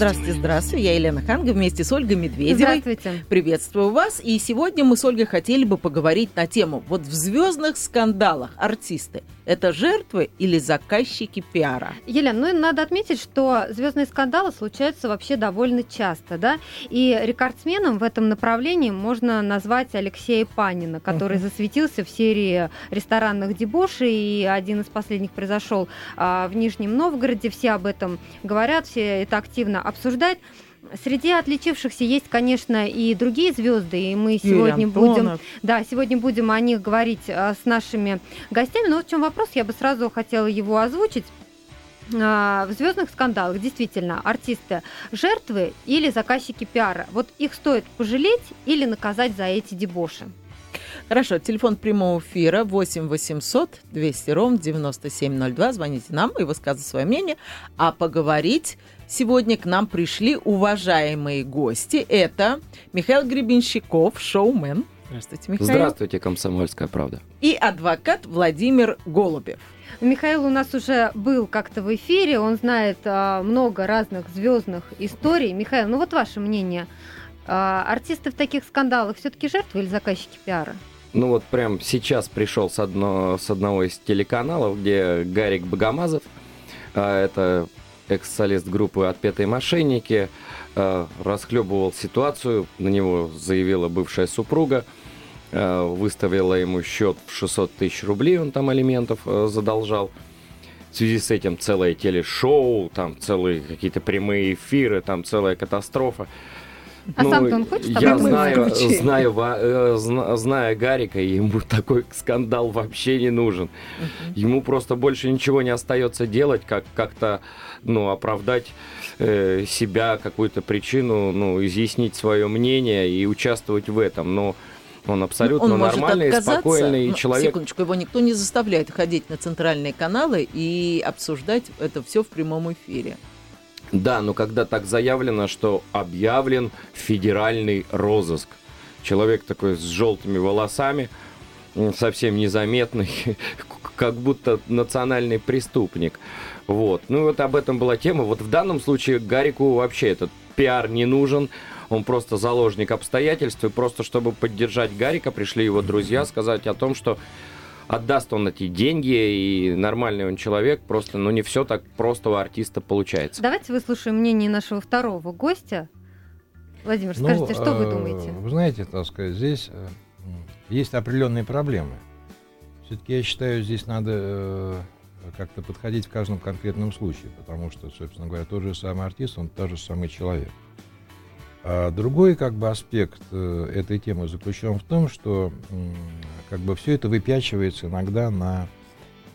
Здравствуйте, здравствуйте. Я Елена Ханга вместе с Ольгой Медведевой. Здравствуйте. Приветствую вас. И сегодня мы с Ольгой хотели бы поговорить на тему. Вот в звездных скандалах артисты – это жертвы или заказчики пиара? Елена, ну и надо отметить, что звездные скандалы случаются вообще довольно часто, да? И рекордсменом в этом направлении можно назвать Алексея Панина, который uh-huh. засветился в серии ресторанных дебошей, и один из последних произошел а, в Нижнем Новгороде. Все об этом говорят, все это активно обсуждают. Среди отличившихся есть, конечно, и другие звезды, и мы сегодня будем, да, сегодня будем о них говорить а, с нашими гостями. Но вот в чем вопрос, я бы сразу хотела его озвучить. А, в звездных скандалах действительно артисты жертвы или заказчики пиара. Вот их стоит пожалеть или наказать за эти дебоши. Хорошо, телефон прямого эфира 8 800 200 ровно 9702. Звоните нам и высказывайте свое мнение. А поговорить Сегодня к нам пришли уважаемые гости. Это Михаил Гребенщиков, шоумен. Здравствуйте, Михаил. Здравствуйте, «Комсомольская правда». И адвокат Владимир Голубев. Михаил у нас уже был как-то в эфире, он знает а, много разных звездных историй. Михаил, ну вот ваше мнение. А, артисты в таких скандалах все-таки жертвы или заказчики пиара? Ну вот прям сейчас пришел с, одно, с одного из телеканалов, где Гарик Богомазов, а, это экс-солист группы «Отпетые мошенники», э, расхлебывал ситуацию, на него заявила бывшая супруга, э, выставила ему счет в 600 тысяч рублей, он там алиментов э, задолжал. В связи с этим целое телешоу, там целые какие-то прямые эфиры, там целая катастрофа. А ну, сам-то он хочет Я знаю, знаю, знаю, знаю Гарика, ему такой скандал вообще не нужен. Uh-huh. Ему просто больше ничего не остается делать, как как-то ну, оправдать э, себя, какую-то причину, ну, изъяснить свое мнение и участвовать в этом. Но он абсолютно ну, он нормальный, спокойный ну, человек. Секундочку, его никто не заставляет ходить на центральные каналы и обсуждать это все в прямом эфире. Да, но когда так заявлено, что объявлен федеральный розыск. Человек такой с желтыми волосами, совсем незаметный, как будто национальный преступник. Вот. Ну вот об этом была тема. Вот в данном случае Гарику вообще этот пиар не нужен. Он просто заложник обстоятельств. И просто чтобы поддержать Гарика, пришли его друзья сказать о том, что отдаст он эти деньги, и нормальный он человек, просто, ну, не все так просто у артиста получается. Давайте выслушаем мнение нашего второго гостя. Владимир, ну, скажите, что вы э, думаете? Вы знаете, так сказать, здесь э, есть определенные проблемы. Все-таки я считаю, здесь надо э, как-то подходить в каждом конкретном случае, потому что, собственно говоря, тот же самый артист, он тот же самый человек. А другой как бы аспект этой темы заключен в том, что как бы все это выпячивается иногда на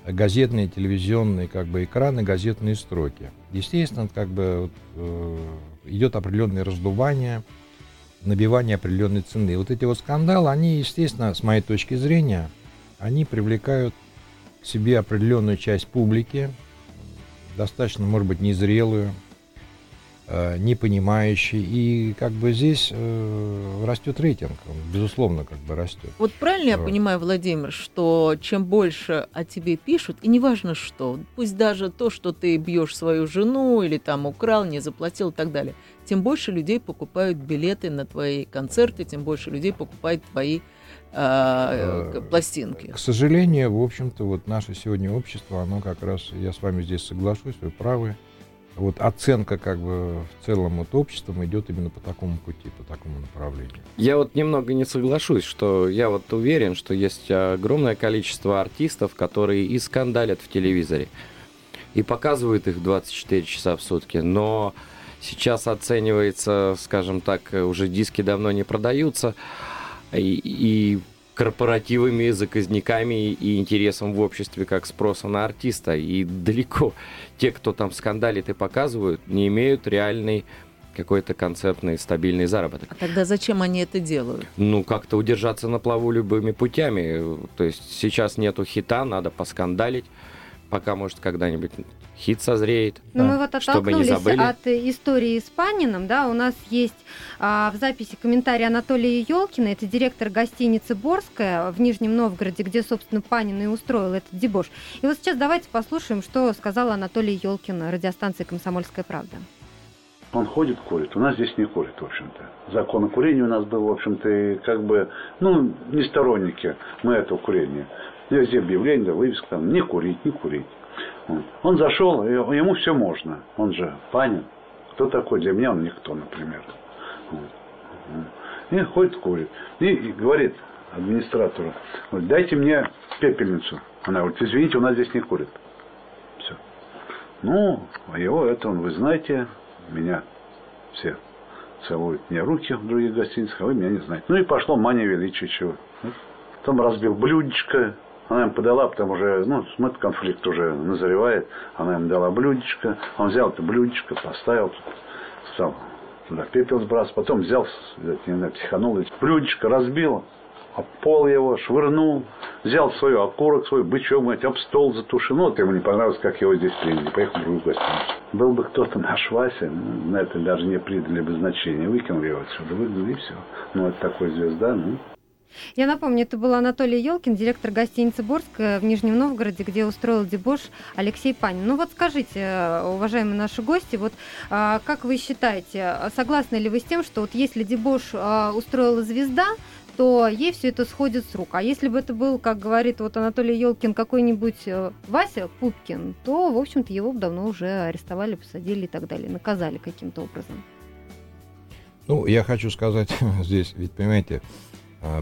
газетные, телевизионные как бы экраны, газетные строки. Естественно, как бы э, идет определенное раздувание, набивание определенной цены. Вот эти вот скандалы, они, естественно, с моей точки зрения, они привлекают к себе определенную часть публики, достаточно, может быть, незрелую, не понимающий. И как бы здесь э, растет рейтинг, безусловно, как бы растет. Вот правильно я понимаю, Владимир, что чем больше о тебе пишут, и неважно что, пусть даже то, что ты бьешь свою жену или там украл, не заплатил и так далее, тем больше людей покупают билеты на твои концерты, тем больше людей покупают твои э, э, пластинки. К сожалению, в общем-то, вот наше сегодня общество, оно как раз, я с вами здесь соглашусь, вы правы, вот оценка как бы в целом от обществом идет именно по такому пути, по такому направлению. Я вот немного не соглашусь, что я вот уверен, что есть огромное количество артистов, которые и скандалят в телевизоре, и показывают их 24 часа в сутки, но сейчас оценивается, скажем так, уже диски давно не продаются, и, и корпоративами, заказниками и интересом в обществе как спроса на артиста. И далеко те, кто там скандалит и показывают, не имеют реальной какой-то концертный стабильный заработок. А тогда зачем они это делают? Ну, как-то удержаться на плаву любыми путями. То есть сейчас нету хита, надо поскандалить, пока, может, когда-нибудь хит созреет. Но Да. мы вот Чтобы не оттолкнулись забыли. от истории с Паниным, да, у нас есть а, в записи комментарий Анатолия Елкина, это директор гостиницы «Борская» в Нижнем Новгороде, где, собственно, Панин и устроил этот дебош. И вот сейчас давайте послушаем, что сказал Анатолий Елкин радиостанции «Комсомольская правда». Он ходит, курит. У нас здесь не курит, в общем-то. Закон о курении у нас был, в общем-то, и как бы, ну, не сторонники мы этого курения. Везде объявление, да, вывеска там, не курить, не курить. Он зашел, ему все можно. Он же панин. Кто такой? Для меня он никто, например. И ходит, курит. И, говорит администратору, дайте мне пепельницу. Она говорит, извините, у нас здесь не курит. Все. Ну, а его это он, вы знаете, меня все целуют мне руки в других гостиницах, а вы меня не знаете. Ну и пошло мания величия чего. Потом разбил блюдечко, она им подала, потому уже, ну, смотрит, конфликт уже назревает. Она им дала блюдечко, он взял это блюдечко, поставил, стал туда пепел сбрасывать, потом взял, не знаю, психанул, блюдечко разбил, об пол его, швырнул, взял свой окурок, свой бычок, говорит, об стол затушил. Ну, вот ему не понравилось, как его здесь приняли, поехал в другую гостиницу. Был бы кто-то наш Вася, ну, на это даже не придали бы значения, выкинули его отсюда, выгнали и все. Ну, это такой звезда, ну, Я напомню, это был Анатолий Елкин, директор гостиницы «Борская» в Нижнем Новгороде, где устроил дебош Алексей Панин. Ну вот скажите, уважаемые наши гости, вот а, как вы считаете, согласны ли вы с тем, что вот если дебош а, устроила звезда, то ей все это сходит с рук. А если бы это был, как говорит вот Анатолий Елкин, какой-нибудь э, Вася Пупкин, то, в общем-то, его бы давно уже арестовали, посадили и так далее, наказали каким-то образом. Ну, я хочу сказать здесь, ведь, понимаете,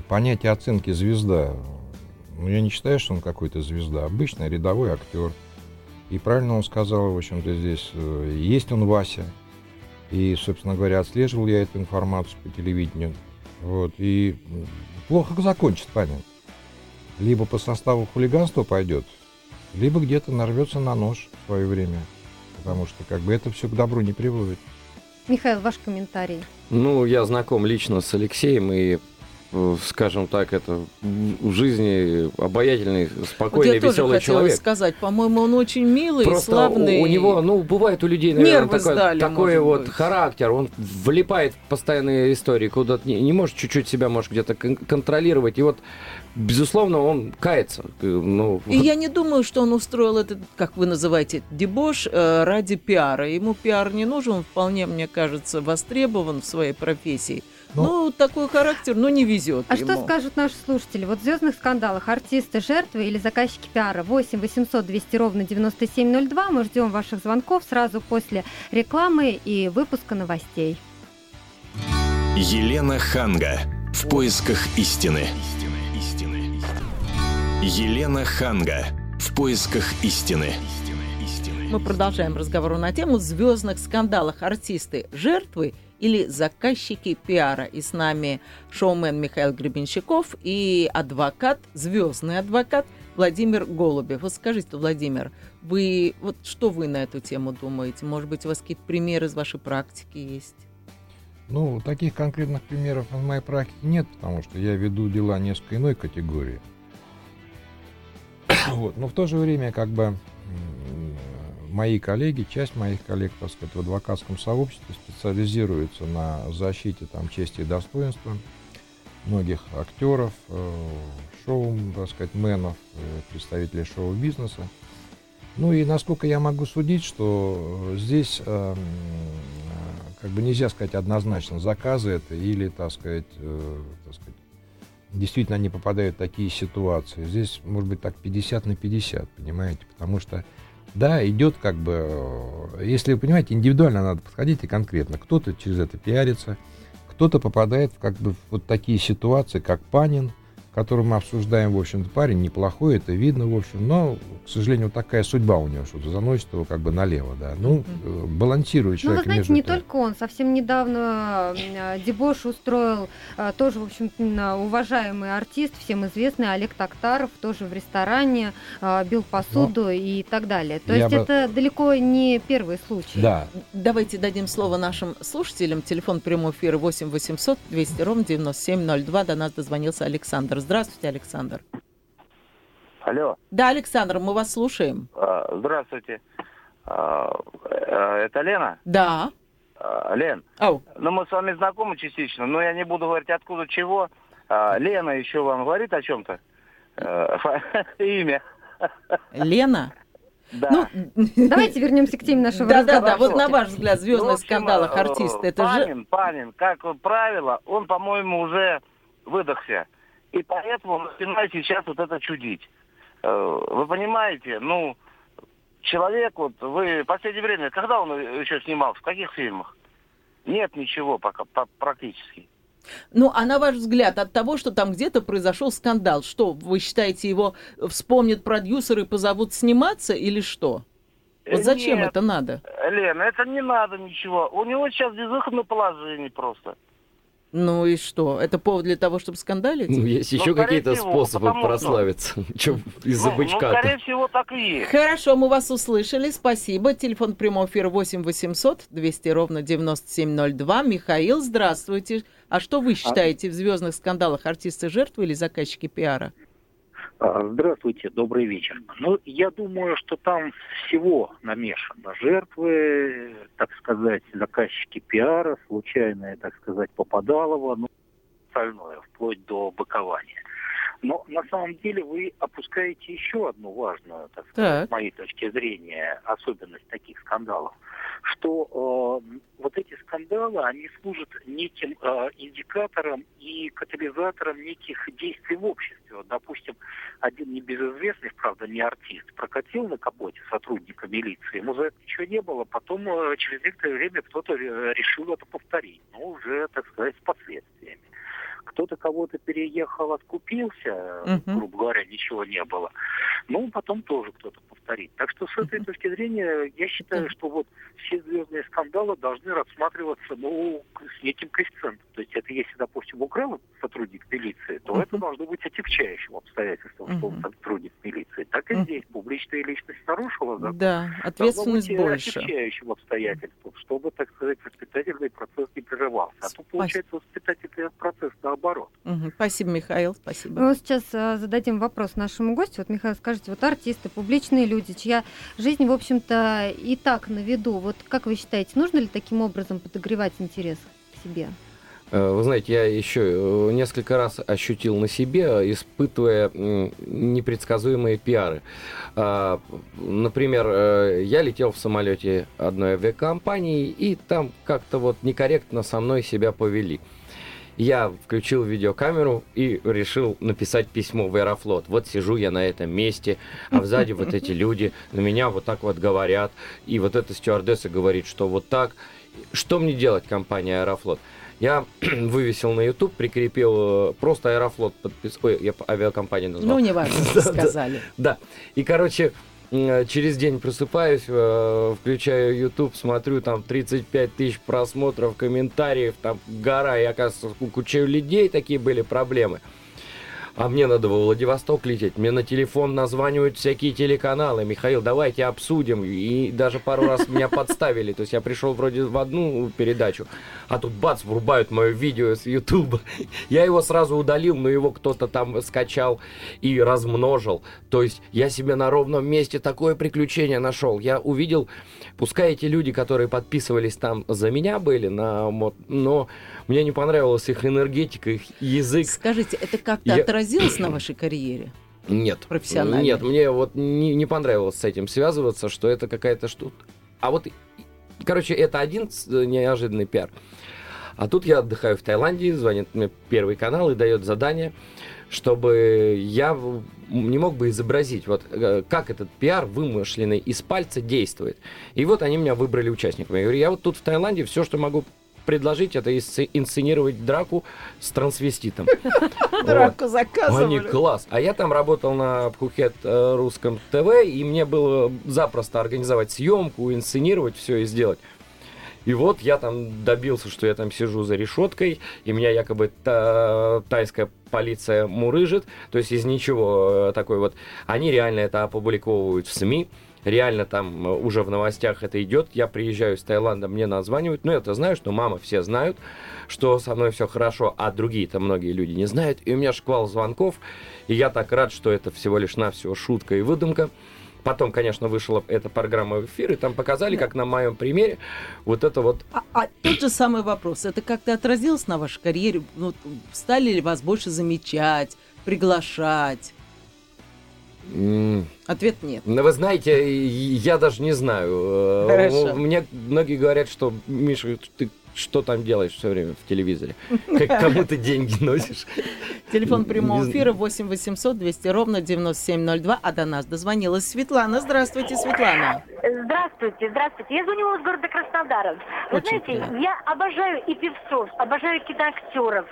понятие оценки звезда, ну, я не считаю, что он какой-то звезда, обычный рядовой актер. И правильно он сказал, в общем-то, здесь, э, есть он Вася. И, собственно говоря, отслеживал я эту информацию по телевидению. Вот, и плохо закончит, понятно. Либо по составу хулиганства пойдет, либо где-то нарвется на нож в свое время. Потому что как бы это все к добру не приводит. Михаил, ваш комментарий. Ну, я знаком лично с Алексеем и скажем так, это в жизни обаятельный, Вот спокойный, я тоже веселый человек. сказать, по-моему, он очень милый, Просто славный. у, у него, ну, бывает у людей, наверное, Нервы такой, сдали, такой вот быть. характер, он влипает в постоянные истории, куда-то не, не может чуть-чуть себя, может, где-то кон- контролировать, и вот, безусловно, он кается. Э, Ну, И я не думаю, что он устроил этот, как вы называете, дебош э, ради пиара. Ему пиар не нужен, он вполне, мне кажется, востребован в своей профессии. Ну, Ну, такой характер, но не везет А ему. что скажут наши слушатели? Вот в звездных скандалах артисты жертвы или заказчики пиара 8 800 200 ровно 9702. Мы ждем ваших звонков сразу после рекламы и выпуска новостей. Елена Ханга. В поисках истины. Елена Ханга. В поисках истины. Мы продолжаем разговор на тему звездных скандалах. Артисты жертвы или заказчики пиара. И с нами шоумен Михаил Гребенщиков и адвокат, звездный адвокат Владимир Голубев. Вот скажите, Владимир, вы вот что вы на эту тему думаете? Может быть, у вас какие-то примеры из вашей практики есть? Ну, таких конкретных примеров в моей практике нет, потому что я веду дела несколько иной категории. Вот. Но в то же время, как бы, мои коллеги, часть моих коллег, так сказать, в адвокатском сообществе специализируются на защите там, чести и достоинства многих актеров, э, шоу, так сказать, менов, э, представителей шоу-бизнеса. Ну и насколько я могу судить, что э, здесь как бы нельзя сказать однозначно, заказы это или, так сказать, так сказать, действительно они попадают в такие ситуации. Здесь может быть так 50 на 50, понимаете, потому что да, идет как бы, э, если вы понимаете, индивидуально надо подходить и конкретно. Кто-то через это пиарится, кто-то попадает в как бы вот такие ситуации, как Панин, который мы обсуждаем, в общем-то, парень неплохой, это видно, в общем, но, к сожалению, вот такая судьба у него, что заносит его как бы налево, да. Ну, э, балансирует Ну, вы человек знаете, между не тем. только он. Совсем недавно э, дебош устроил э, тоже, в общем-то, уважаемый артист, всем известный Олег Токтаров, тоже в ресторане, бил посуду и так далее. То я есть бы- это далеко не первый случай. Да, Давайте дадим слово нашим слушателям. Телефон прямого эфира 8 800 200 ровно 9702. До нас дозвонился Александр. Здравствуйте, Александр. Алло. Да, Александр, мы вас слушаем. А, Здравствуйте. А, э, Это Лена? Да. А, Лен, Ау. ну мы с вами знакомы частично, но я не буду говорить откуда чего. Лена еще вам говорит о чем-то? Э, Имя. Лена? Да. Ну, Давайте вернемся к теме нашего да, да, разговора. да. Вот на ваш взгляд, в Ну, общем, скандалах э, это же... Панин, Панин, как правило, он, по-моему, уже выдохся. И поэтому начинает сейчас вот это чудить. Э, Вы понимаете, ну, человек, вот вы в последнее время, когда он еще снимался, в каких фильмах? Нет ничего пока, по- практически. Ну, а на ваш взгляд, от того, что там где-то произошел скандал, что, вы считаете, его вспомнят продюсеры и позовут сниматься или что? Вот Э, зачем нет, это надо? Лена, это не надо ничего. У него сейчас безвыходное положение просто. Ну и что? Это повод для того, чтобы скандалить? Ну, есть Ну, еще какие-то всего, способы потому прославиться. Чем из-за ну, ну, бычка скорее всего, так и есть. Хорошо, мы вас услышали. Спасибо. Телефон прямого эфира 8 800 200 ровно 9702. Михаил, здравствуйте. А что вы считаете в звездных скандалах артисты жертвы или заказчики пиара? А, Здравствуйте, добрый вечер. Ну, я думаю, что там всего намешано. Жертвы, так сказать, заказчики пиара, случайное, так сказать, попадалово, ну, остальное, вплоть до быкования. Но на самом деле вы опускаете еще одну важную, так сказать, Так. с моей точки зрения, особенность таких скандалов, что э, вот эти скандалы, они служат неким э, индикатором и катализатором неких действий в обществе. Вот, допустим, один небезызвестный, правда, не артист, прокатил на капоте сотрудника милиции, ему за это ничего не было, потом э, через некоторое время кто-то э, решил это повторить, но уже, так сказать, с последствиями. Кто-то кого-то переехал, откупился, Мгм. грубо говоря, ничего не было. Ну, потом тоже кто-то повторит. Так что с этой точки зрения я считаю, что вот все звездные скандалы должны рассматриваться, ну, с неким коэффициентом. То есть это если, допустим, украл сотрудник милиции, то это должно быть отягчающим обстоятельством, что он сотрудник милиции. Так и здесь публичная личность нарушила закон. Да, ответственность быть, э, больше. отягчающим обстоятельством, чтобы, так сказать, воспитательный процесс не прерывался. А Спасибо. получается воспитательный процесс наоборот. Мгм. Спасибо, Михаил, спасибо. Мы сейчас а, зададим вопрос нашему гостю. Вот, Михаил, скажите, вот артисты, публичные люди, чья жизнь, в общем-то, и так на виду. Вот как вы считаете, нужно ли таким образом подогревать интерес к себе? Э, Вы знаете, я еще э, несколько раз ощутил на себе, испытывая непредсказуемые пиары. А, Например, э, я летел в самолете одной авиакомпании, и там как-то вот некорректно со мной себя повели. Я включил видеокамеру и решил написать письмо в Аэрофлот. Вот сижу я на этом месте, а сзади вот эти люди на меня вот так вот говорят. И вот эта стюардесса говорит, что вот так. Что мне делать, компания Аэрофлот? Я вывесил на YouTube, прикрепил э, просто Аэрофлот подпис... Ой, я авиакомпанию назвал. Ну, что да. сказали. Да. И, короче, м, через день просыпаюсь, э, включаю YouTube, смотрю, там 35 тысяч просмотров, комментариев, там гора, и, оказывается, у куча людей такие были проблемы. А мне надо во Владивосток лететь. Мне на телефон названивают всякие телеканалы. Михаил, давайте обсудим. И даже пару раз меня подставили. То есть я пришел вроде в одну передачу, а тут бац, врубают мое видео с Ютуба. Я его сразу удалил, но его кто-то там скачал и размножил. То есть я себе на ровном месте такое приключение нашел. Я увидел, пускай эти люди, которые подписывались там за меня были, на, но мне не понравилась их энергетика, их язык. Скажите, это как-то Я- отразилось на вашей карьере? Нет. Профессионально. Нет, мне вот не, не понравилось с этим связываться, что это какая-то штука. А вот, короче, это один с- неожиданный пиар. А тут я отдыхаю в Таиланде, звонит мне Первый канал и дает задание, чтобы я не мог бы изобразить, вот э, как этот пиар вымышленный из пальца действует. И вот они меня выбрали участниками. Я говорю, я вот тут в Таиланде все, что могу предложить, это инсценировать драку с трансвеститом. Драку Они заказывали. класс. А я там работал на Пхукет э, русском ТВ, и мне было запросто организовать съемку, инсценировать все и сделать. И вот я там добился, что я там сижу за решеткой, и меня якобы та- тайская полиция мурыжит, то есть из ничего э, такой вот. Они реально это опубликовывают в СМИ, реально там э, уже в новостях это идет. Я приезжаю из Таиланда, мне названивают. Ну, это знаю, что мама все знают, что со мной все хорошо, а другие-то многие люди не знают. И у меня шквал звонков, и я так рад, что это всего лишь навсего шутка и выдумка. Потом, конечно, вышла эта программа в эфир, и там показали, как на моем примере, вот это вот... А, а тот же самый вопрос, это как-то отразилось на вашей карьере? Ну, стали ли вас больше замечать, приглашать? Ответ нет. Ну, вы знаете, я даже не знаю. Э, Хорошо. Мне многие говорят, что, Миша, ты что там делаешь все время в телевизоре? Как кому ты деньги носишь? Телефон прямого эфира 8 800 200 ровно 9702, а до нас дозвонилась Светлана. Здравствуйте, Светлана. Здравствуйте, здравствуйте. Я звоню из города Краснодара. Вы Очень знаете, приятно. я обожаю и певцов, обожаю киноактеров.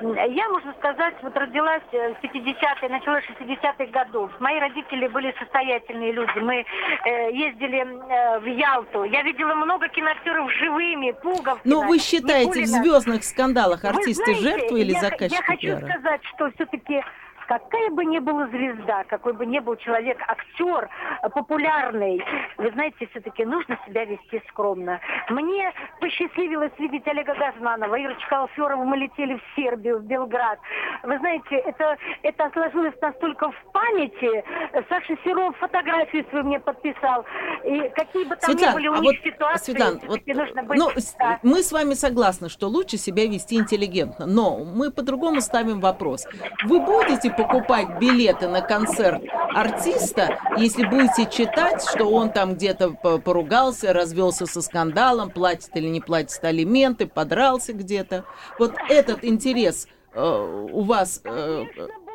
Я, можно сказать, вот родилась э, в 50-е, начала 60-х годов. Мои родители были состоятельные люди. Мы э, ездили э, в Ялту. Я видела много киноактеров живыми, Пуговкина, Но Вы считаете в Никулина. звездных скандалах артисты знаете, жертвы или я, заказчики Я хочу пиара? сказать, что все-таки какая бы ни была звезда, какой бы ни был человек, актер э, популярный, вы знаете, все-таки нужно себя вести скромно. Мне посчастливилось видеть Олега Газманова, Ирочка Алферова, мы летели в Сербию, в Белград. Вы знаете, это, это сложилось настолько в памяти. Саша Серов фотографию свою мне подписал. И какие бы там ни Светлана, были у а них вот, ситуации, Светлана, вот, нужно быть... ну, да. мы с вами согласны, что лучше себя вести интеллигентно, но мы по-другому ставим вопрос. Вы будете покупать билеты на концерт артиста, если будете читать, что он там где-то по- поругался, развелся со скандалом, платит или не платит алименты, подрался где-то. Вот этот интерес э, у вас... э,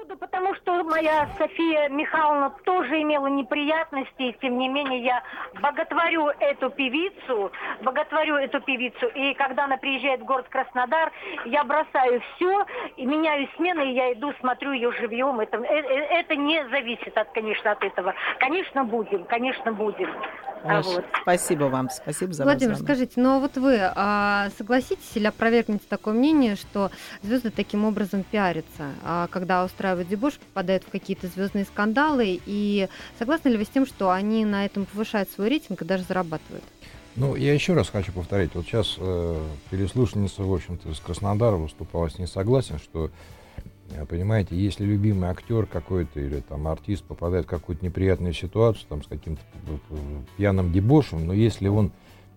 буду, потому что моя София Михайловна тоже имела неприятности, и тем не менее я боготворю эту певицу, боготворю эту певицу, и когда она приезжает в город Краснодар, я бросаю все, и меняю смены, и я иду, смотрю ее живьем. Это, э- э- это не зависит, от, конечно, от этого. Конечно, будем, конечно, будем. А вот. Спасибо вам, спасибо за Владимир, ваш скажите, ну а вот вы а, согласитесь или опровергнете такое мнение, что звезды таким образом пиарятся, а когда устраивают дебош, попадают в какие-то звездные скандалы, и согласны ли вы с тем, что они на этом повышают свой рейтинг и даже зарабатывают? Ну, я еще раз хочу повторить. Вот сейчас э, переслушательница, в общем-то, из Краснодара выступала с ней согласен, что, э, понимаете, если любимый актер какой-то или там артист попадает в какую-то неприятную ситуацию, там, с каким-то п- пьяным дебошем, но если он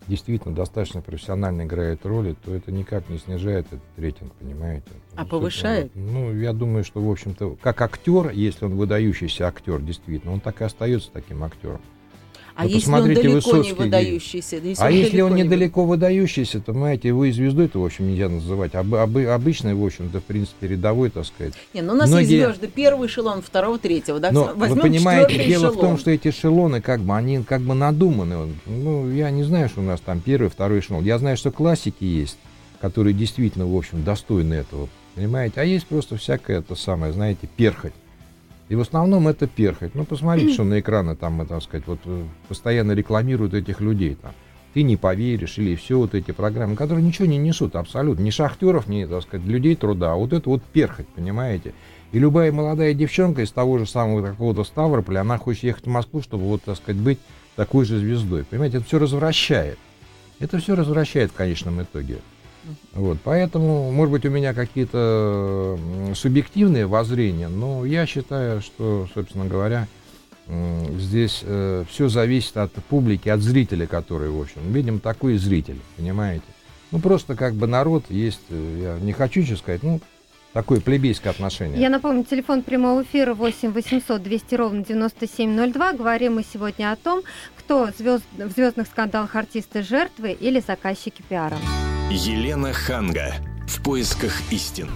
действительно достаточно профессионально играет роли, то это никак не снижает этот рейтинг, понимаете? А Ну, повышает? Ну, я думаю, что, в общем-то, как актер, если он выдающийся актер, действительно, он так и остается таким актером. А Ну, если он далеко не Высоцкий, где- выдающийся? Если а если он далеко не недалеко выдающийся, то, понимаете, его и звездой-то, в общем, нельзя называть. Об, обы- обычный, в общем-то, в принципе, рядовой, так сказать. Не, ну у нас Многие- есть звезды первого эшелона, второго, третьего. Да? Но вы Возьмем понимаете, четвертый дело в эшелон. том, что эти эшелоны, как бы, они как бы надуманы. Ну, я не знаю, что у нас там первый, второй эшелон. Я знаю, что классики есть, которые действительно, в общем, достойны этого. Понимаете? А есть просто всякое это самое, знаете, перхоть. И в основном это перхоть. Ну, посмотрите, что на экраны там, э, так сказать, вот э, постоянно рекламируют этих людей там. Ты не поверишь, или все вот эти программы, которые ничего не несут абсолютно. Ни шахтеров, ни, так сказать, людей труда. А вот это вот перхоть, понимаете? И любая молодая девчонка из того же самого какого-то Ставрополя, она хочет ехать в Москву, чтобы, вот, так сказать, быть такой же звездой. Понимаете, это все развращает. Это все развращает в конечном итоге. Вот, поэтому, может быть, у меня какие-то субъективные воззрения, но я считаю, что, собственно говоря, здесь все зависит от публики, от зрителя, который, в общем, видим, такой зритель, понимаете? Ну, просто как бы народ есть, э, я не хочу сейчас сказать, ну, такое плебейское отношение. Я напомню, телефон прямого эфира 8 800 200 ровно 9702. Говорим мы сегодня о том, кто звезд... в звездных скандалах артисты жертвы или заказчики пиара. Елена Ханга. В поисках истин.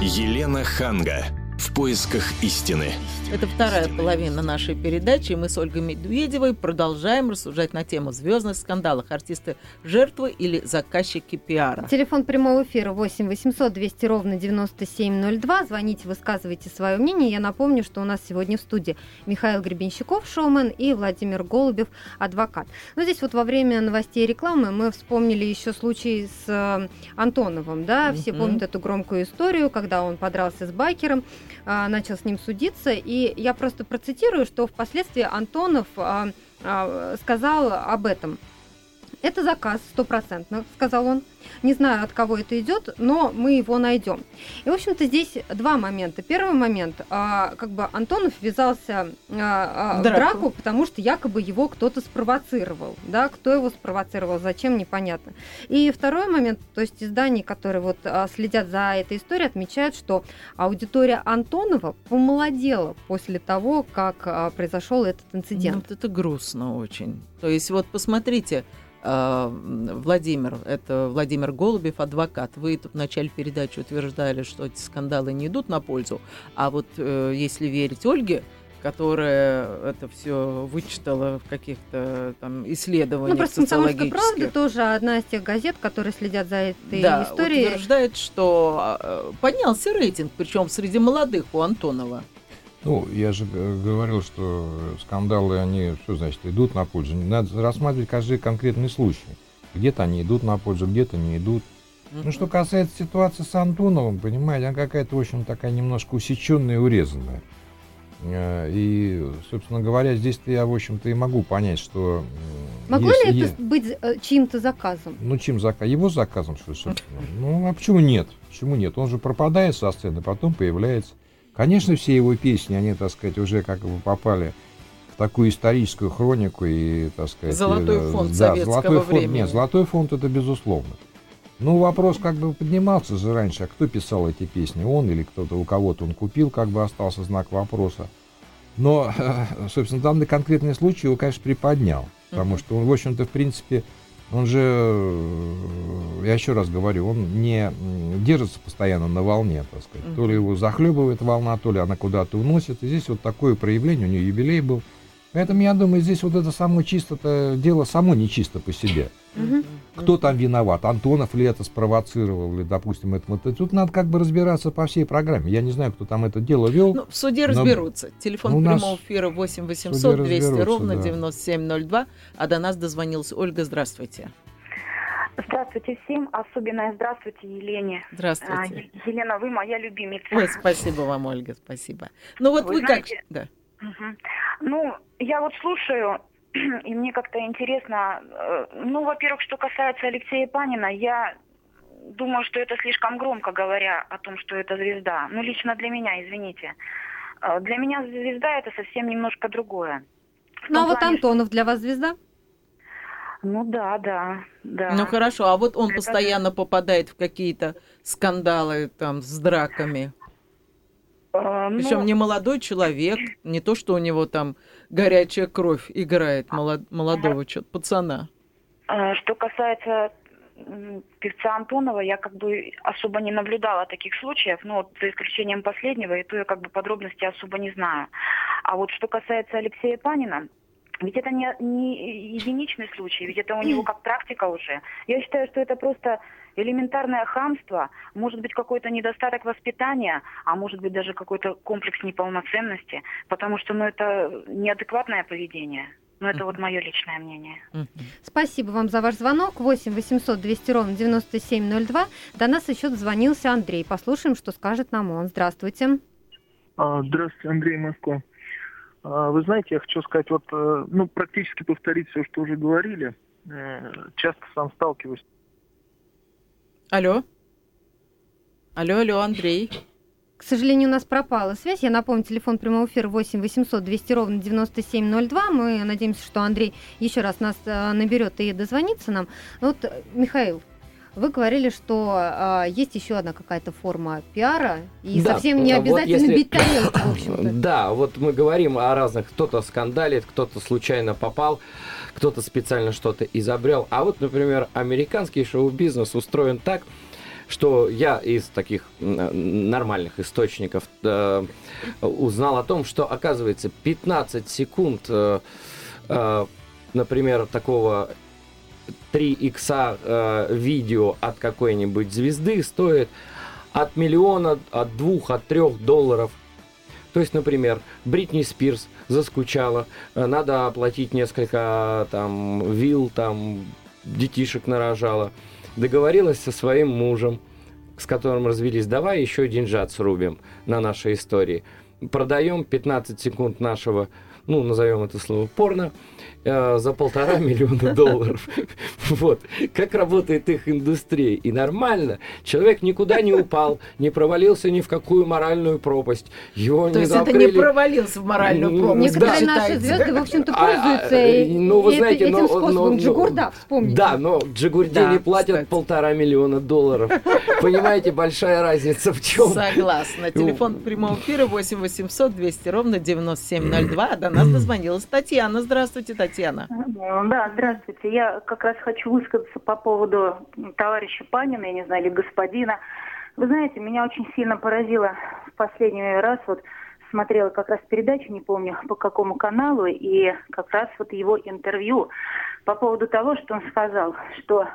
Елена Ханга. В поисках истины. Это вторая половина нашей передачи, мы с Ольгой Медведевой продолжаем рассуждать на тему звездных скандалов. Артисты жертвы или заказчики пиара. Телефон прямого эфира 8 800 200 ровно 9702. Звоните, высказывайте свое мнение. Я напомню, что у нас сегодня в студии Михаил Гребенщиков, шоумен, и Владимир Голубев, адвокат. Но здесь вот во время новостей и рекламы мы вспомнили еще случай с э, Антоновым. Да? Все помнят эту громкую историю, когда он подрался с байкером, начал с ним судиться. И я просто процитирую, что впоследствии Антонов а, а, сказал об этом. Это заказ стопроцентно, сказал он. Не знаю, от кого это идет, но мы его найдем. И, в общем-то, здесь два момента. Первый момент, а, как бы Антонов ввязался а, а, в Драку. драку, потому что якобы его кто-то спровоцировал. Да, кто его спровоцировал, зачем, непонятно. И второй момент, то есть издания, которые вот а, следят за этой историей, отмечают, что аудитория Антонова помолодела после того, как а, произошел этот инцидент. Вот это грустно очень. То есть вот посмотрите, Владимир, это Владимир Голубев, адвокат. Вы тут в начале передачи утверждали, что эти скандалы не идут на пользу. А вот э, если верить Ольге, которая это все вычитала в каких-то там исследованиях Ну, просто «Комсомольская социологических. правда» тоже одна из тех газет, которые следят за этой да, историей. утверждает, что э, поднялся рейтинг, причем среди молодых у Антонова. Ну, я же говорил, что скандалы, они, что значит, идут на пользу. Надо рассматривать каждый конкретный случай. Где-то они идут на пользу, где-то не идут. Ну, что касается ситуации с Антоновым, понимаете, она какая-то, в общем, такая немножко усеченная и урезанная. Э, И, собственно говоря, здесь-то я, в общем-то, и могу понять, что... Могло есть- ли есть- это быть э, чьим-то заказом? Ну, чем заказ? Его заказом, что ли, собственно? Ну, а почему нет? Почему нет? Он же пропадает со сцены, потом появляется. Конечно, все его песни, они, так сказать, уже как бы попали в такую историческую хронику и, так сказать... Золотой э, фонд да, советского золотой фонд, времени. Нет, золотой фонд это безусловно. Ну, вопрос как бы поднимался же раньше, а кто писал эти песни, он или кто-то, у кого-то он купил, как бы остался знак вопроса. Но, собственно, данный конкретный случай его, конечно, приподнял. Потому что он, в общем-то, в принципе, он же, э, я еще раз говорю, он не держится постоянно на волне, так сказать. То ли его захлебывает волна, то ли она куда-то уносит. И здесь вот такое проявление, у нее юбилей был. Поэтому я думаю, здесь вот это само чисто -то, дело само нечисто по себе. Мгм. Кто там виноват? Антонов ли это спровоцировал, или, допустим, это вот. Тут надо как бы разбираться по всей программе. Я не знаю, кто там это дело вел. Ну, в суде Но- разберутся. Телефон Ну, прямого эфира 8 в 800 суде 200 разберутся, ровно да. 9702. А до нас дозвонилась Ольга. Здравствуйте. Здравствуйте всем, особенно здравствуйте Елене. А, Здравствуйте. Е- Елена, вы моя любимица. Ой, спасибо вам, Ольга, спасибо. Ну вот Вы вы, как... знаете- Да. Ну, я вот слушаю, и мне как-то интересно. э, Ну, во-первых, что касается Алексея Панина, я думаю, что это слишком громко говоря о том, что это звезда. Ну, лично для меня, извините. Э, Для меня звезда это совсем немножко другое. Ну, а вот плане, что- Антонов для вас звезда? Ну да, да, да. Ну хорошо, а вот он Это постоянно попадает в какие-то скандалы там с драками. Э, ну, Причем не молодой человек, не то, что у него там горячая кровь играет молод- молодого чё- пацана. Э, Что касается певца Антонова, я как бы особо не наблюдала таких случаев, ну, вот за исключением последнего, и то я как бы подробности особо не знаю. А вот что касается Алексея Панина, ведь это не, не единичный случай, ведь это у него как практика уже. Я считаю, что это просто элементарное хамство, может быть какой-то недостаток воспитания, а может быть даже какой-то комплекс неполноценности, потому что ну, это неадекватное поведение. Но это вот мое личное мнение. Спасибо вам за ваш звонок. 8 800 200 ровно 9702. До нас еще дозвонился Андрей. Послушаем, что скажет нам он. Здравствуйте. А, Здравствуйте, Андрей Москва. А, Вы знаете, я хочу сказать, вот, э, ну, практически повторить все, что уже говорили. Э, Часто сам сталкиваюсь. Алло? Алло, алло, Андрей. К сожалению, у нас пропала связь. Я напомню, телефон прямого эфира 8 800 200 ровно 9702. Мы надеемся, что Андрей еще раз нас э, наберет и дозвонится нам. Вот, Михаил, вы говорили, что э, есть еще одна какая-то форма пиара, и Да, совсем не а вот обязательно если- бить общем-то. Да, вот мы говорим о разных, кто-то скандалит, кто-то случайно попал, кто-то специально что-то изобрел. А вот, например, американский шоу-бизнес устроен так, что я из таких нормальных источников э, узнал о том, что оказывается 15 секунд, э, э, например, такого 3 икса э, видео от какой-нибудь звезды стоит от миллиона, от двух, от трех долларов. То есть, например, Бритни Спирс заскучала, э, надо оплатить несколько там вилл, там детишек нарожала. Договорилась со своим мужем, с которым развелись, давай еще деньжат срубим на нашей истории. Продаем 15 секунд нашего ну, назовем это слово порно, э, за полтора миллиона долларов. Вот. Как работает их индустрия. И нормально. Человек никуда не упал, не провалился ни в какую моральную пропасть. Его То не есть это не провалился в моральную Ну, пропасть. Некоторые наши звезды, в общем-то, А, пользуются а, и- ну, вы знаете, этим но- способом. но- Джигурда, вспомните. Да, но Джигурди Да, не платят кстати. полтора миллиона долларов. Понимаете, большая разница в чем? Согласна. Телефон прямого эфира 8 800 200 ровно 9702. А До нас дозвонилась Татьяна. Здравствуйте, Татьяна. Да, здравствуйте. Я как раз хочу высказаться по поводу товарища Панина, я не знаю, или господина. Вы знаете, меня очень сильно поразило в последний раз, вот смотрела как раз передачу, не помню по какому каналу, и как раз вот его интервью по поводу того, что он сказал, что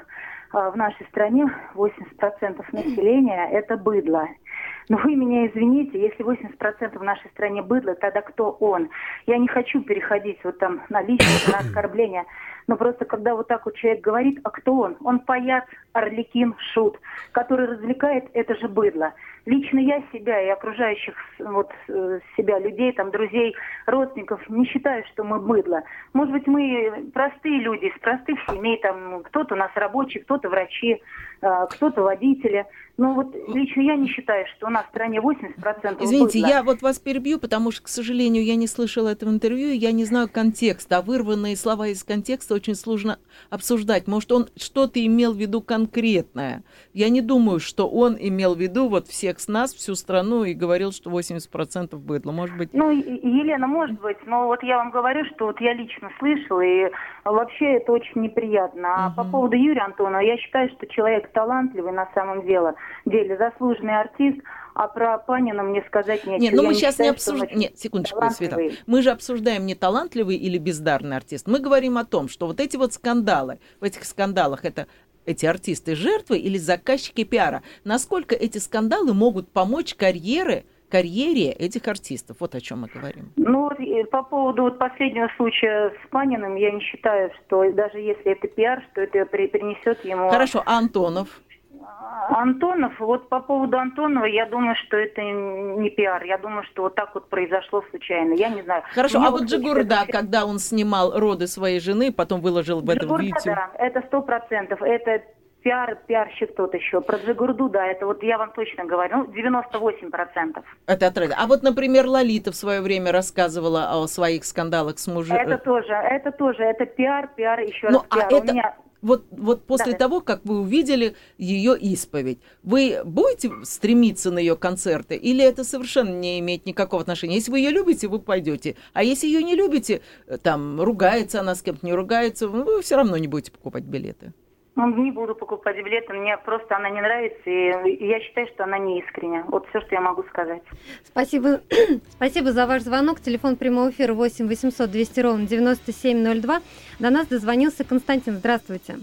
в нашей стране 80% населения это быдло. Но вы меня извините, если 80% в нашей стране быдло, тогда кто он? Я не хочу переходить вот там на личность, на оскорбление, но просто когда вот так вот человек говорит, а кто он? Он паяц, орликин, шут, который развлекает это же быдло. Лично я себя и окружающих вот э, себя людей, там, друзей, родственников не считаю, что мы быдло. Может быть, мы простые люди, из простых семей, там, кто-то у нас рабочий, кто-то врачи, э, кто-то водители. Но вот лично я не считаю, что у нас в стране 80% Извините, быдло. я вот вас перебью, потому что, к сожалению, я не слышала этого интервью, и я не знаю контекста, а вырванные слова из контекста очень сложно обсуждать. Может, он что-то имел в виду конкретное. Я не думаю, что он имел в виду вот всех с нас, всю страну, и говорил, что 80% быдло. Может быть, Ну, Елена, может быть, но вот я вам говорю, что вот я лично слышала, и вообще это очень неприятно. А по поводу Юрия Антонова, я считаю, что человек талантливый на самом деле, деле заслуженный артист, а про Панина мне сказать нечего. Нет, ну Я мы сейчас не считаю, он обсуждаем. Нет, секундочку. Света. Мы же обсуждаем не талантливый или бездарный артист. Мы говорим о том, что вот эти вот скандалы, в этих скандалах это эти артисты жертвы или заказчики пиара. Насколько эти скандалы могут помочь карьере, карьере этих артистов? Вот о чем мы говорим. Ну, и по поводу вот последнего случая с Паниным, я не считаю, что даже если это пиар, что это при- принесет ему... Хорошо, а Антонов? Антонов, вот по поводу Антонова, я думаю, что это не пиар. Я думаю, что вот так вот произошло случайно. Я не знаю. Хорошо, Мне а вот Джигурда, это- когда он снимал роды своей жены, потом выложил в этом видео. да, это сто процентов. Это пиар, пиарщик тот еще. Про Джигурду, да, это вот я вам точно говорю, ну, 98 процентов. Это отрыв. А вот, например, Лолита в свое время рассказывала о своих скандалах с мужем. Это тоже, это тоже, это пиар, пиар, еще Ну, раз а пиар. У это- меня Вот, вот после Да. того, как вы увидели ее исповедь, вы будете стремиться на ее концерты или это совершенно не имеет никакого отношения? Если вы ее любите, вы пойдете. А если ее не любите, э, там, ругается она с кем-то, не ругается, вы все равно не будете покупать билеты. Ну, не буду покупать билеты, мне просто она не нравится, и я считаю, что она не искренняя. Вот все, что я могу сказать. Спасибо. Спасибо за ваш звонок. Телефон прямого эфира 8 800 200 ровно 9702. До нас дозвонился Константин. Здравствуйте.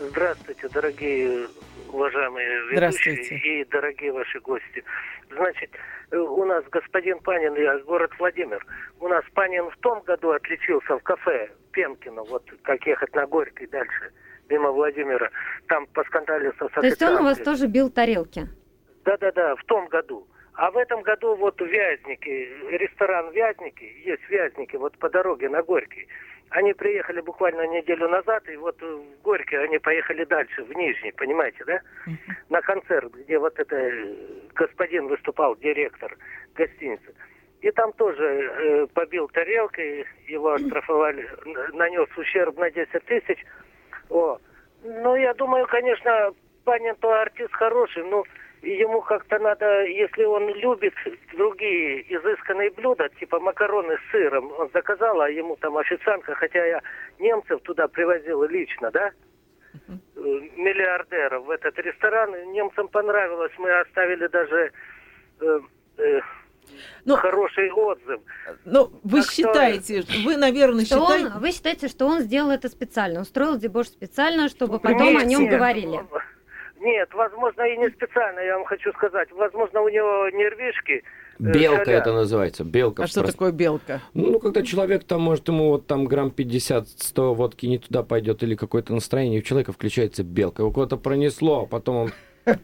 Здравствуйте, дорогие уважаемые ведущие Здравствуйте. и дорогие ваши гости. Значит, э, у нас господин Панин, я город Владимир. У нас Панин в том году отличился в кафе Пенкино, вот как ехать на Горький дальше, мимо Владимира. Там поскандалился с То есть он у вас тоже бил тарелки? Да-да-да, в том году. А в этом году вот Вязники, ресторан Вязники, есть Вязники, вот по дороге на Горький. Они приехали буквально неделю назад, и вот в Горький они поехали дальше, в Нижний, понимаете, да? На концерт, где вот это э, господин выступал, директор гостиницы. И там тоже э, побил тарелкой, его оштрафовали, нанес ущерб на 10 тысяч. О. Ну, я думаю, конечно, Панин то артист хороший, но ему как-то надо, если он любит другие изысканные блюда, типа макароны с сыром, он заказал, а ему там официантка, хотя я немцев туда привозил лично, да, миллиардеров в этот ресторан, немцам понравилось, мы оставили даже э, э, хороший отзыв. Ну, вы Так что- считаете, вы, наверное, Что считаете... он, вы считаете, что он сделал это специально, устроил дебош специально, чтобы потом Нет, о нем нет. говорили? Нет, возможно, и не специально, я вам хочу сказать. Возможно, у него нервишки. э, Белка шалят. это называется. Белка. А что просто. такое белка? Ну, когда человек там, может, ему вот там грамм 50-100 водки не туда пойдет или какое-то настроение, у человека включается белка. Его куда-то пронесло, а потом он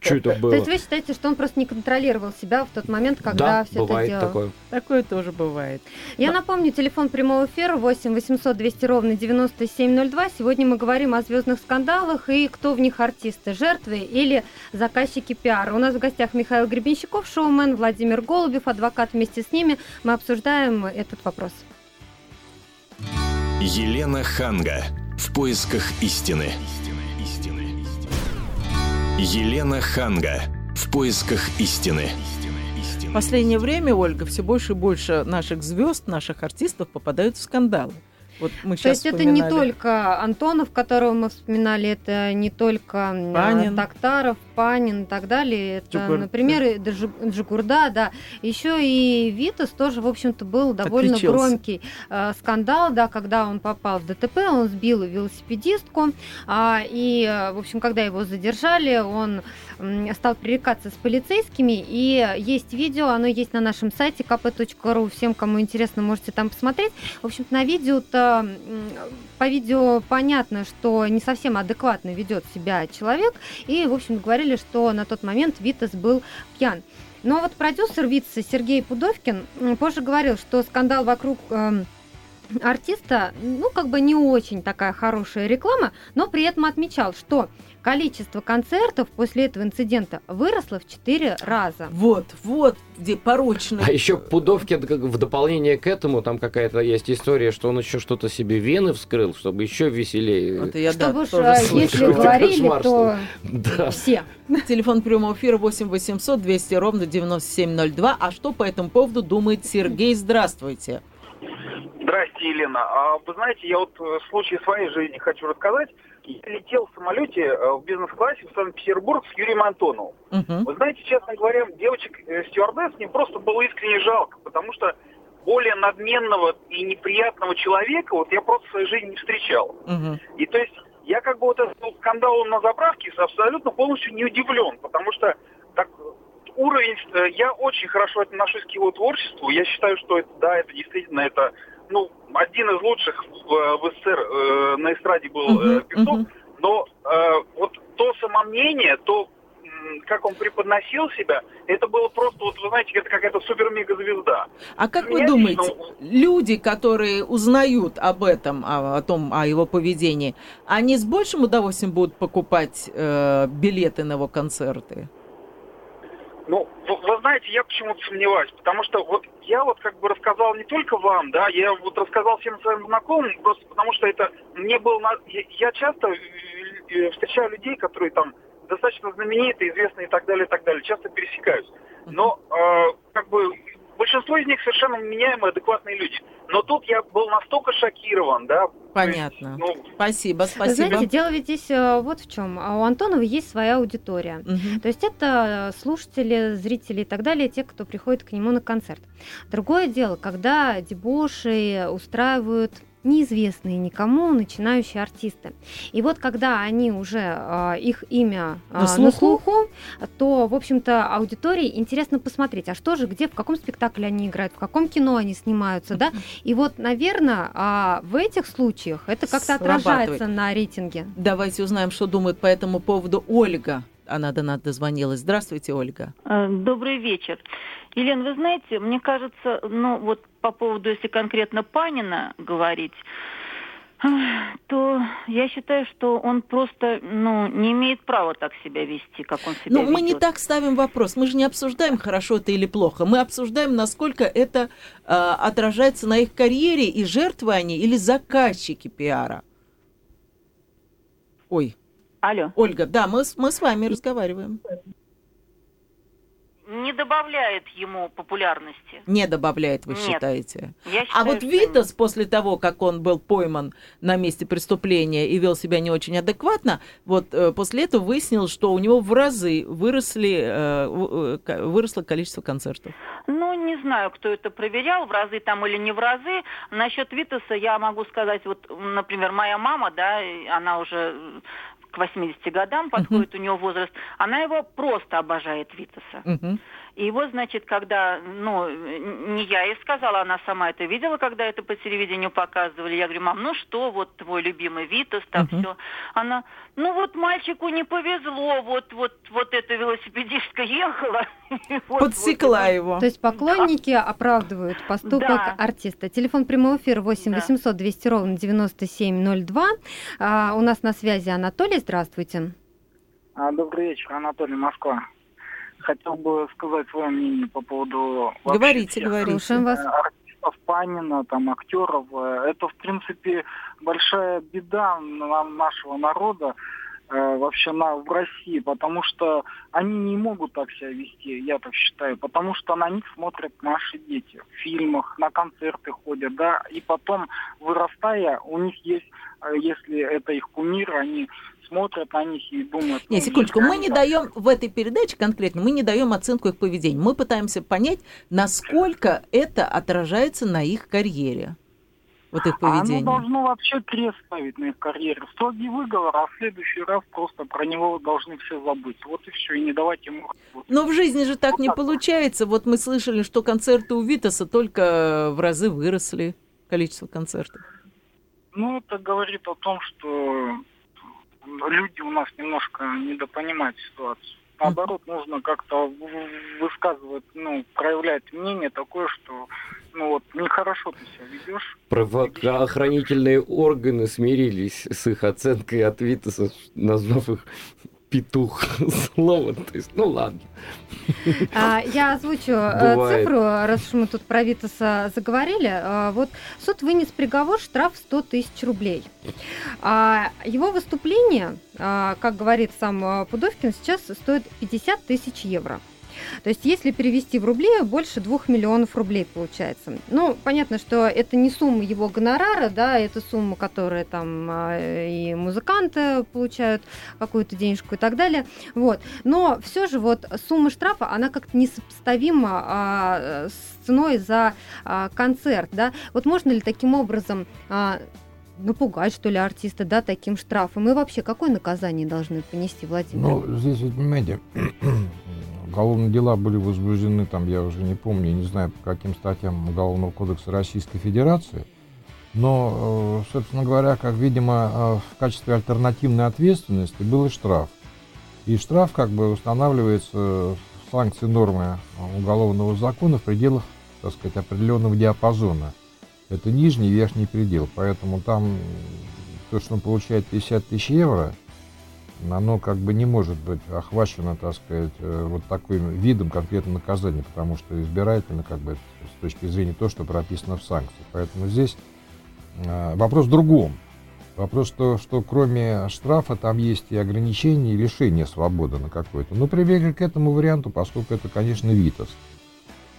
Что это было? То есть вы считаете, что он просто не контролировал себя в тот момент, когда да, все это бывает делал? такое. Такое тоже бывает. Я напомню, телефон прямого эфира 8 800 200 ровно 9702. Сегодня мы говорим о звездных скандалах и кто в них артисты, жертвы или заказчики пиара. У нас в гостях Михаил Гребенщиков, шоумен, Владимир Голубев, адвокат. Вместе с ними мы обсуждаем этот вопрос. Елена Ханга. В поисках истины. Елена Ханга. В поисках истины. В последнее время, Ольга, все больше и больше наших звезд, наших артистов попадают в скандалы. Вот мы То есть это не вспоминали. только Антонов, которого мы вспоминали, это не только м, Панин. Токтаров, Панин и так далее. Это, Джигур- например, Джи- Джигурда, да. Еще и Витас тоже, в общем-то, был довольно Отличился. громкий э, скандал, да, когда он попал в ДТП, он сбил велосипедистку, а, и, э, в общем, когда его задержали, он стал пререкаться с полицейскими, и есть видео, оно есть на нашем сайте kp.ru, всем, кому интересно, можете там посмотреть. В общем-то, на видео-то, по видео понятно, что не совсем адекватно ведет себя человек, и, в общем, говорили, что на тот момент Витас был пьян. Но вот продюсер Витса Сергей Пудовкин позже говорил, что скандал вокруг эм, артиста, ну, как бы не очень такая хорошая реклама, но при этом отмечал, что количество концертов после этого инцидента выросло в 4 раза. Вот, вот где порочный. А еще Пудовкин, как в дополнение к этому, там какая-то есть история, что он еще что-то себе вены вскрыл, чтобы еще веселее. Это я, да, Чтобы уж, тоже слышала. если говорили, кошмар, то Да. все. Телефон прямого эфира 8 800 200 ровно 9702. А что по этому поводу думает Сергей? Здравствуйте. Здрасте, Елена. А вы знаете, я вот э, случай своей жизни хочу рассказать. Я летел в самолете э, в бизнес-классе в Санкт-Петербург с Юрием Антоновым. Мгм. Вы знаете, честно говоря, девочек э, мне просто было искренне жалко, потому что более надменного и неприятного человека вот я просто в своей жизни не встречал. Мгм. И то есть я как бы вот этому скандалу на заправке абсолютно полностью не удивлен, потому что так, уровень, э, я очень хорошо отношусь к его творчеству, я считаю, что это, да, это действительно это, ну, один из лучших в, в СССР э, на эстраде был э, певцов, мгм. но э, вот то самомнение, то как он преподносил себя, это было просто, вот вы знаете, это какая-то супер-мега-звезда. А как вы Меня думаете, лично- люди, которые узнают об этом, о, о том, о его поведении, они с большим удовольствием будут покупать э, билеты на его концерты? Ну, вы, вы знаете, я почему-то сомневаюсь, потому что вот я вот как бы рассказал не только вам, да, я вот рассказал всем своим знакомым, просто потому что это мне было... на- Я, часто э, э, встречаю людей, которые там достаточно знаменитые, известные и так далее, и так далее, часто пересекаюсь. Но э, как бы большинство из них совершенно меняемые, адекватные люди. Но тут я был настолько шокирован, да. Понятно. Ну, Спасибо, спасибо. знаете, дело ведь здесь э, вот в чем. У Антонова есть своя аудитория. Мгм. То есть это э, слушатели, зрители и так далее, те, кто приходит к нему на концерт. Другое дело, когда дебоши устраивают неизвестные никому начинающие артисты. И вот когда они уже, э, их имя э, На на слуху? слуху, то, в общем-то, аудитории интересно посмотреть, а что же, где, в каком спектакле они играют, в каком кино они снимаются, да? И вот, наверное, в этих случаях это как-то отражается на рейтинге. Давайте узнаем, что думает по этому поводу Ольга. Она до нас дозвонилась. Здравствуйте, Ольга. Э, Добрый вечер. Елена, вы знаете, мне кажется, ну вот по поводу, если конкретно Панина говорить, то я считаю, что он просто ну, не имеет права так себя вести, как он себя Ну, мы не так ставим вопрос. Мы же не обсуждаем, хорошо это или плохо. Мы обсуждаем, насколько это э, отражается на их карьере, и жертвы они или заказчики пиара. Ой, Алло. Ольга, да, мы, с- мы с вами разговариваем. Не добавляет ему популярности. Не добавляет, вы Нет. считаете? Я А считаю, вот что Витас после того, как он был пойман на месте преступления и вел себя не очень адекватно, вот э, после этого выяснилось, что у него в разы выросли, э, выросло количество концертов. Ну, не знаю, кто это проверял, в разы там или не в разы. Насчет Витаса я могу сказать, вот, например, моя мама, да, она уже к 80 годам подходит, у нее возраст, она его просто обожает Витаса. Мгм. И его, значит, когда, ну, не я ей сказала, она сама это видела, когда это по телевидению показывали. Я говорю, мам, ну что, вот твой любимый Витас, там uh-huh. все. Она, ну вот мальчику не повезло, вот, вот, вот эта велосипедистка ехала. Подсекла его. То есть поклонники оправдывают поступок артиста. Телефон прямого эфира 8 800 200 ровно 9702. А, у нас на связи Анатолий, здравствуйте. А, добрый вечер, Анатолий, Москва хотел бы сказать свое мнение по поводу... Говорите, говорите. Слушаем вас. Э, артистов Панина, там, актеров. Э, это, в принципе, большая беда нашего народа э, вообще на, в России, потому что они не могут так себя вести, я так считаю, потому что на них смотрят наши дети в фильмах, на концерты ходят, да, и потом, вырастая, у них есть, если это их кумир, они смотрят на них и думают... Не, секундочку, мы не даем в этой передаче конкретно, мы не даем оценку их поведению. Мы пытаемся понять, насколько это отражается на их карьере. Вот их поведение. Оно должно вообще крест ставить на их карьере. Строгий выговор, а в следующий раз просто про него должны все забыть. Вот и все, и не давать ему... Но в жизни же так вот не так. получается. Вот мы слышали, что концерты у Витаса только в разы выросли, количество концертов. Ну, это говорит о том, что люди у нас немножко недопонимают ситуацию. Наоборот, нужно как-то высказывать, ну, проявлять мнение такое, что ну вот, нехорошо ты себя ведешь. Правоохранительные органы смирились с их оценкой от Витаса, назвав их петух слово. То есть, ну ладно. А, я озвучу э, Бывает. цифру, раз уж мы тут про Витаса заговорили. А, вот суд вынес приговор, штраф 100 тысяч рублей. А, его выступление, как говорит сам Пудовкин, сейчас стоит 50 тысяч евро. То есть, если перевести в рубли, больше 2 миллионов рублей получается. Ну, понятно, что это не сумма его гонорара, да, это сумма, которая там а, и музыканты получают какую-то денежку и так далее. Вот. Но все же вот сумма штрафа, она как-то несопоставима а, с ценой за а, концерт, да. Вот можно ли таким образом а, напугать, что ли, артиста, да, таким штрафом? И вообще, какое наказание должны понести, Владимир? Ну, здесь, вот, понимаете, уголовные дела были возбуждены, там, я уже не помню, не знаю, по каким статьям Уголовного кодекса Российской Федерации. Но, э, собственно говоря, как, видимо, э, в качестве альтернативной ответственности был и штраф. И штраф как бы устанавливается санкции нормы уголовного закона в пределах, так сказать, определенного диапазона. Это нижний и верхний предел. Поэтому там то, что он получает 50 тысяч евро – оно как бы не может быть охвачено, так сказать, э, вот таким видом конкретного наказания, потому что избирательно, как бы, с точки зрения того, что прописано в санкции. Поэтому здесь э, вопрос в другом. Вопрос, что, что кроме штрафа там есть и ограничения, и лишение свободы на какой-то. Но прибегли к этому варианту, поскольку это, конечно, ВИТОС.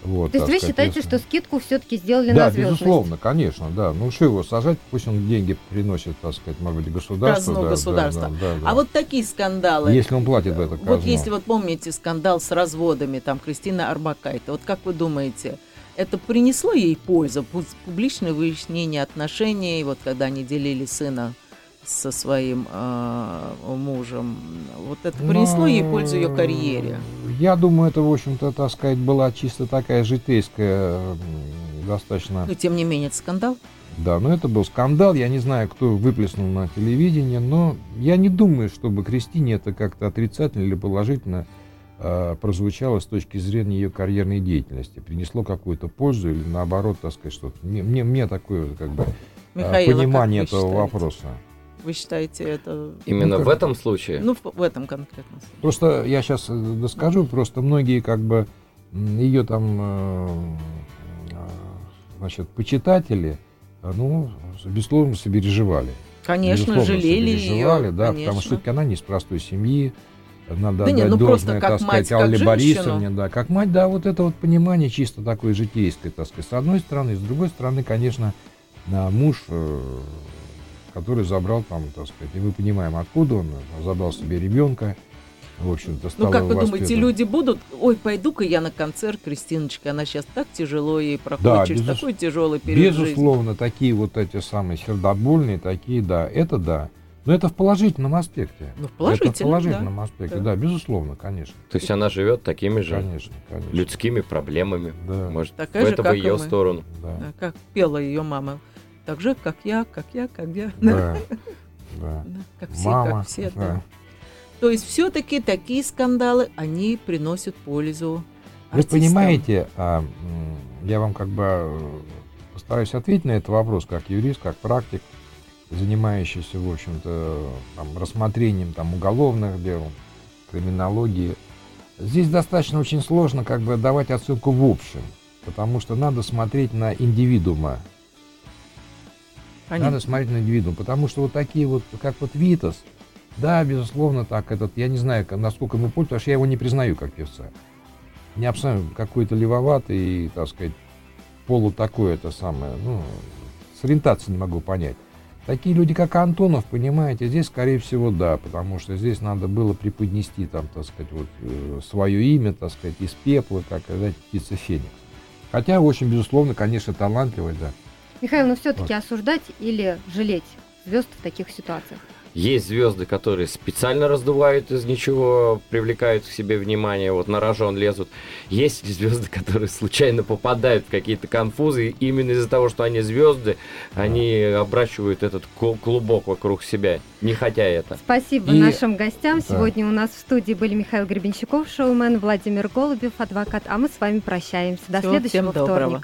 Вот, То есть вы считаете, что скидку все-таки сделали да, на звездность? Да, безусловно, конечно, да. Ну что его сажать, пусть он деньги приносит, так сказать, может быть, государству. Казну да, государства. Да, да, да, а вот такие скандалы. Если он платит в это казну. Вот если вот помните скандал с разводами, там, Кристина Арбакайте, вот как вы думаете, это принесло ей пользу, публичное выяснение отношений, вот когда они делили сына со своим э, мужем. Вот это принесло Но... ей пользу ее карьере? Я думаю, это, в общем-то, так сказать, была чисто такая житейская, достаточно... Но, тем не менее, это скандал? Да, но это был скандал. Я не знаю, кто выплеснул на телевидении, но я не думаю, чтобы Кристине это как-то отрицательно или положительно э, прозвучало с точки зрения ее карьерной деятельности. Принесло какую-то пользу или наоборот, так сказать, что-то. Мне, мне, мне такое как бы, Михаила, понимание этого считаете? вопроса. Вы считаете это... Именно ну, в этом случае? Ну, в, в этом конкретно. Просто я сейчас э, доскажу, просто многие как бы ее там, э, э, значит, почитатели, ну, безусловно, сопереживали. Конечно, безусловно, жалели ее. да, конечно. потому что она не из простой семьи, надо да отдать нет, ну должное, так сказать, Алле Борисовне, да, как мать, да, вот это вот понимание чисто такое житейское, так сказать, с одной стороны, с другой стороны, конечно, муж который забрал там, так сказать, и мы понимаем, откуда он, забрал себе ребенка, в общем-то, Ну, как вы думаете, люди будут, ой, пойду-ка я на концерт Кристиночки, она сейчас так тяжело ей проходит, да, через безус... такой тяжелый период Безусловно, жизни. такие вот эти самые сердобольные, такие, да, это да. Но это в положительном аспекте. Ну, в положительном, Это в положительном да. аспекте, Да. да. безусловно, конечно. То есть она живет такими же Конечно, конечно. людскими проблемами. Да. Может, Такая в же, это в и ее мы. сторону. Да, Как пела ее мама. Так же, как я, как я, как я. Да. Да. Как все, Мама, как все. да. да. То есть все-таки такие скандалы, они приносят пользу Вы артистам. понимаете, а, я вам как бы э, постараюсь ответить на этот вопрос как юрист, как практик, занимающийся, в общем-то, там, рассмотрением там, уголовных дел, криминологии. Здесь достаточно очень сложно как бы давать оценку в общем, потому что надо смотреть на индивидуума. Понятно. Надо смотреть на индивидуум, потому что вот такие вот, как вот Витас, да, безусловно, так, этот, я не знаю, насколько ему пользуется, потому что я его не признаю как певца. Не абсолютно какой-то левоватый, так сказать, полу такое это самое, ну, с ориентацией не могу понять. Такие люди, как Антонов, понимаете, здесь, скорее всего, да, потому что здесь надо было преподнести, там, так сказать, вот, э, свое имя, так сказать, из пепла, как сказать, птица Феникс. Хотя очень, безусловно, конечно, талантливый, да. Михаил, но все-таки Вот. осуждать или жалеть звезд в таких ситуациях? Есть звезды, которые специально раздувают из ничего, привлекают к себе внимание, вот на рожон лезут. Есть звезды, которые случайно попадают в какие-то конфузы, и именно из-за того, что они звезды, они обращивают этот клубок вокруг себя, не хотя это. Спасибо И- нашим гостям. Да. Сегодня у нас в студии были Михаил Гребенщиков, шоумен, Владимир Голубев, адвокат. А мы с вами прощаемся. До Всего следующего всем доброго.